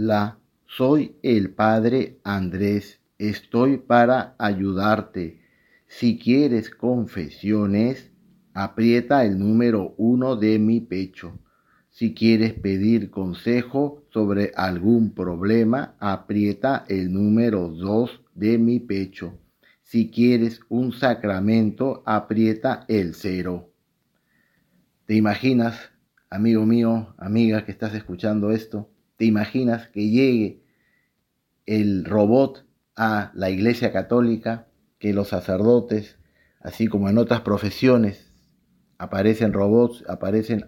Hola, soy el padre Andrés. Estoy para ayudarte. Si quieres confesiones, aprieta el número uno de mi pecho. Si quieres pedir consejo sobre algún problema, aprieta el número dos de mi pecho. Si quieres un sacramento, aprieta el cero. ¿Te imaginas, amigo mío, amiga que estás escuchando esto? ¿Te imaginas que llegue el robot a la Iglesia Católica, que los sacerdotes, así como en otras profesiones, aparecen robots, aparecen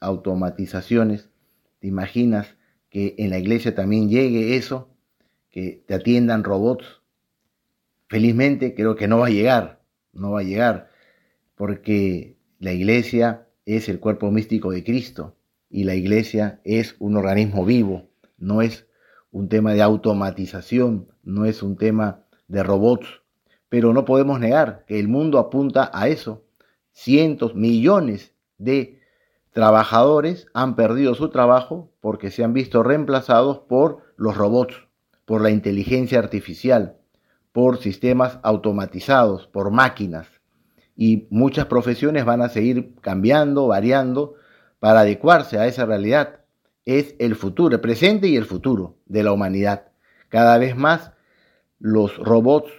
automatizaciones? ¿Te imaginas que en la iglesia también llegue eso? Que te atiendan robots Felizmente creo que no va a llegar, no va a llegar, porque la iglesia es el cuerpo místico de Cristo y la iglesia es un organismo vivo, no es un tema de automatización, no es un tema de robots, pero no podemos negar que el mundo apunta a eso. Cientos, millones de trabajadores han perdido su trabajo porque se han visto reemplazados por los robots, por la inteligencia artificial por sistemas automatizados, por máquinas. Y muchas profesiones van a seguir cambiando, variando, para adecuarse a esa realidad. Es el futuro, el presente y el futuro de la humanidad. Cada vez más los robots,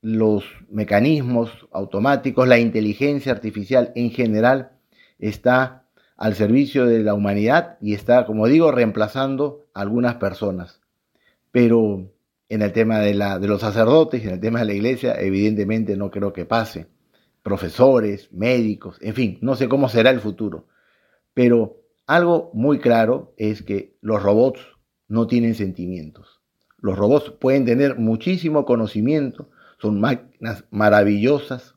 los mecanismos automáticos, la inteligencia artificial en general está al servicio de la humanidad y está, como digo, reemplazando a algunas personas. Pero en el tema de, la, de los sacerdotes, en el tema de la iglesia, evidentemente no creo que pase. Profesores, médicos, en fin, no sé cómo será el futuro. Pero algo muy claro es que los robots no tienen sentimientos. Los robots pueden tener muchísimo conocimiento, son máquinas maravillosas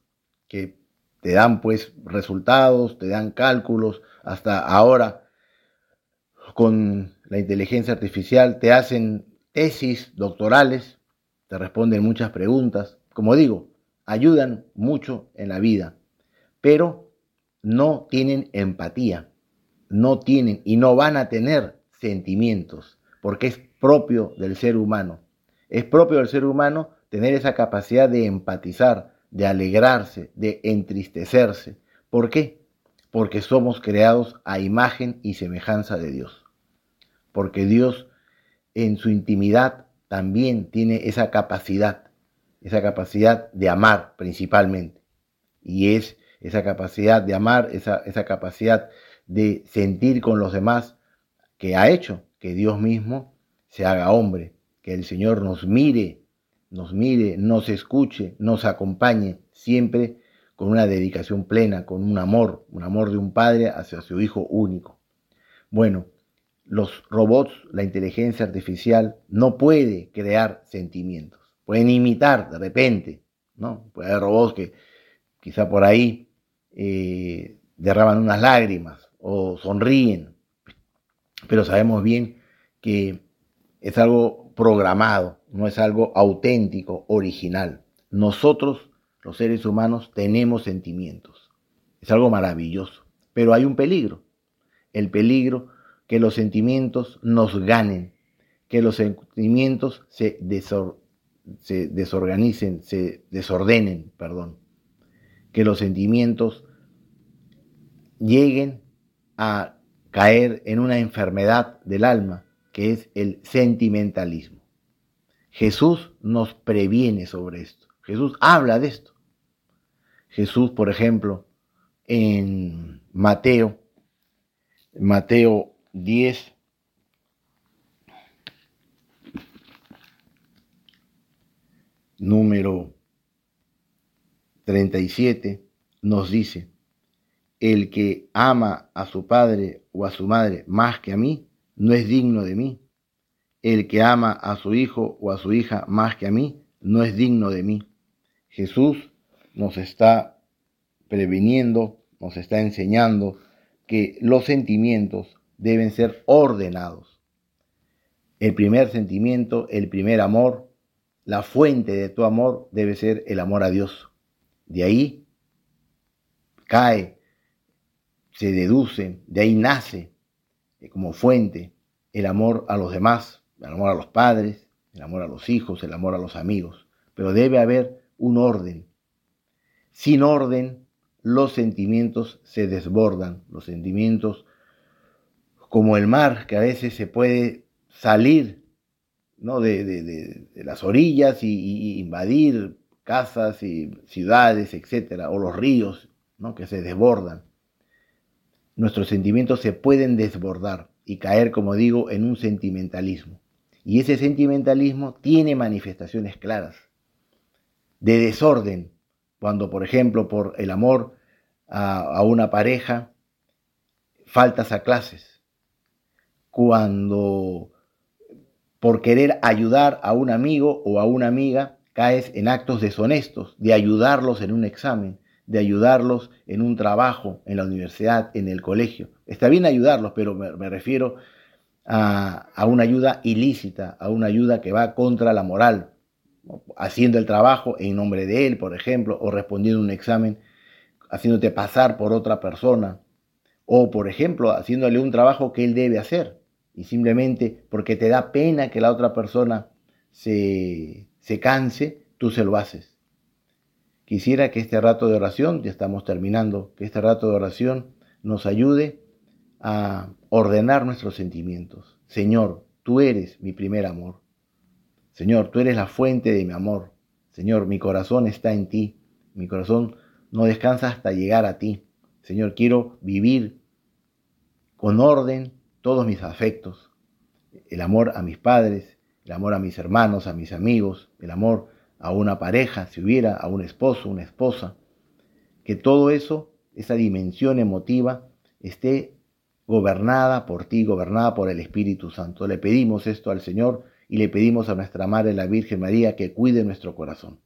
que te dan pues resultados, te dan cálculos, hasta ahora con la inteligencia artificial te hacen tesis doctorales, te responden muchas preguntas. Como digo, ayudan mucho en la vida, pero no tienen empatía, no tienen y no van a tener sentimientos, porque es propio del ser humano. Es propio del ser humano tener esa capacidad de empatizar, de alegrarse, de entristecerse. ¿Por qué? Porque somos creados a imagen y semejanza de Dios. Porque Dios en su intimidad también tiene esa capacidad, esa capacidad de amar principalmente. Y es esa capacidad de amar, esa, esa capacidad de sentir con los demás que ha hecho que Dios mismo se haga hombre, que el Señor nos mire, nos mire, nos escuche, nos acompañe, siempre con una dedicación plena, con un amor, un amor de un padre hacia su hijo único. Bueno, los robots, la inteligencia artificial, no puede crear sentimientos. Pueden imitar de repente, ¿no? Puede haber robots que quizá por ahí eh, derraman unas lágrimas o sonríen, pero sabemos bien que es algo programado, no es algo auténtico, original. Nosotros, los seres humanos, tenemos sentimientos. Es algo maravilloso, pero hay un peligro. El peligro que los sentimientos nos ganen, que los sentimientos se, se desorganicen, se desordenen, perdón, que los sentimientos lleguen a caer en una enfermedad del alma, que es el sentimentalismo. Jesús nos previene sobre esto. Jesús habla de esto. Jesús, por ejemplo, en Mateo, Mateo 10. Número 37 nos dice, el que ama a su padre o a su madre más que a mí, no es digno de mí. El que ama a su hijo o a su hija más que a mí, no es digno de mí. Jesús nos está previniendo, nos está enseñando que los sentimientos deben ser ordenados. El primer sentimiento, el primer amor, la fuente de tu amor debe ser el amor a Dios. De ahí cae, se deduce, de ahí nace como fuente el amor a los demás, el amor a los padres, el amor a los hijos, el amor a los amigos, pero debe haber un orden. Sin orden, los sentimientos se desbordan, los sentimientos como el mar, que a veces se puede salir ¿no? de, las orillas y, invadir casas y ciudades, etcétera, o los ríos ¿no? que se desbordan. Nuestros sentimientos se pueden desbordar y caer, como digo, en un sentimentalismo. Y ese sentimentalismo tiene manifestaciones claras de desorden, cuando, por ejemplo, por el amor a, una pareja, faltas a clases, cuando por querer ayudar a un amigo o a una amiga caes en actos deshonestos, de ayudarlos en un examen, de ayudarlos en un trabajo, en la universidad, en el colegio. Está bien ayudarlos, pero me, refiero a, a, una ayuda ilícita, a una ayuda que va contra la moral, haciendo el trabajo en nombre de él, por ejemplo, o respondiendo un examen, haciéndote pasar por otra persona, o por ejemplo, haciéndole un trabajo que él debe hacer y simplemente porque te da pena que la otra persona se, se canse, tú se lo haces. Quisiera que este rato de oración, ya estamos terminando, que este rato de oración nos ayude a ordenar nuestros sentimientos. Señor, tú eres mi primer amor. Señor, tú eres la fuente de mi amor. Señor, mi corazón está en ti. Mi corazón no descansa hasta llegar a ti. Señor, quiero vivir con orden, todos mis afectos, el amor a mis padres, el amor a mis hermanos, a mis amigos, el amor a una pareja, si hubiera, a un esposo, una esposa, que todo eso, esa dimensión emotiva, esté gobernada por ti, gobernada por el Espíritu Santo. Le pedimos esto al Señor y le pedimos a nuestra Madre la Virgen María que cuide nuestro corazón.